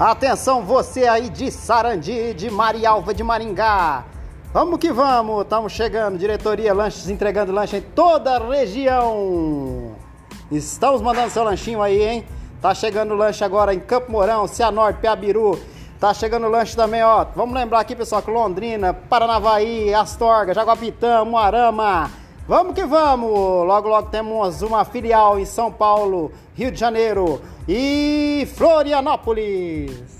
Atenção você aí de Sarandi, de Marialva de Maringá. Vamos que vamos, estamos chegando, diretoria Lanches entregando lanche em toda a região. Estamos mandando seu lanchinho aí, hein? Tá chegando lanche agora em Campo Mourão, Cianorte, Piabiru. Tá chegando lanche também, ó. Vamos lembrar aqui, pessoal, que Londrina, Paranavaí, Astorga, Jaguapitã, Moarama. Vamos que vamos! Logo, logo temos uma filial em São Paulo, Rio de Janeiro e Florianópolis.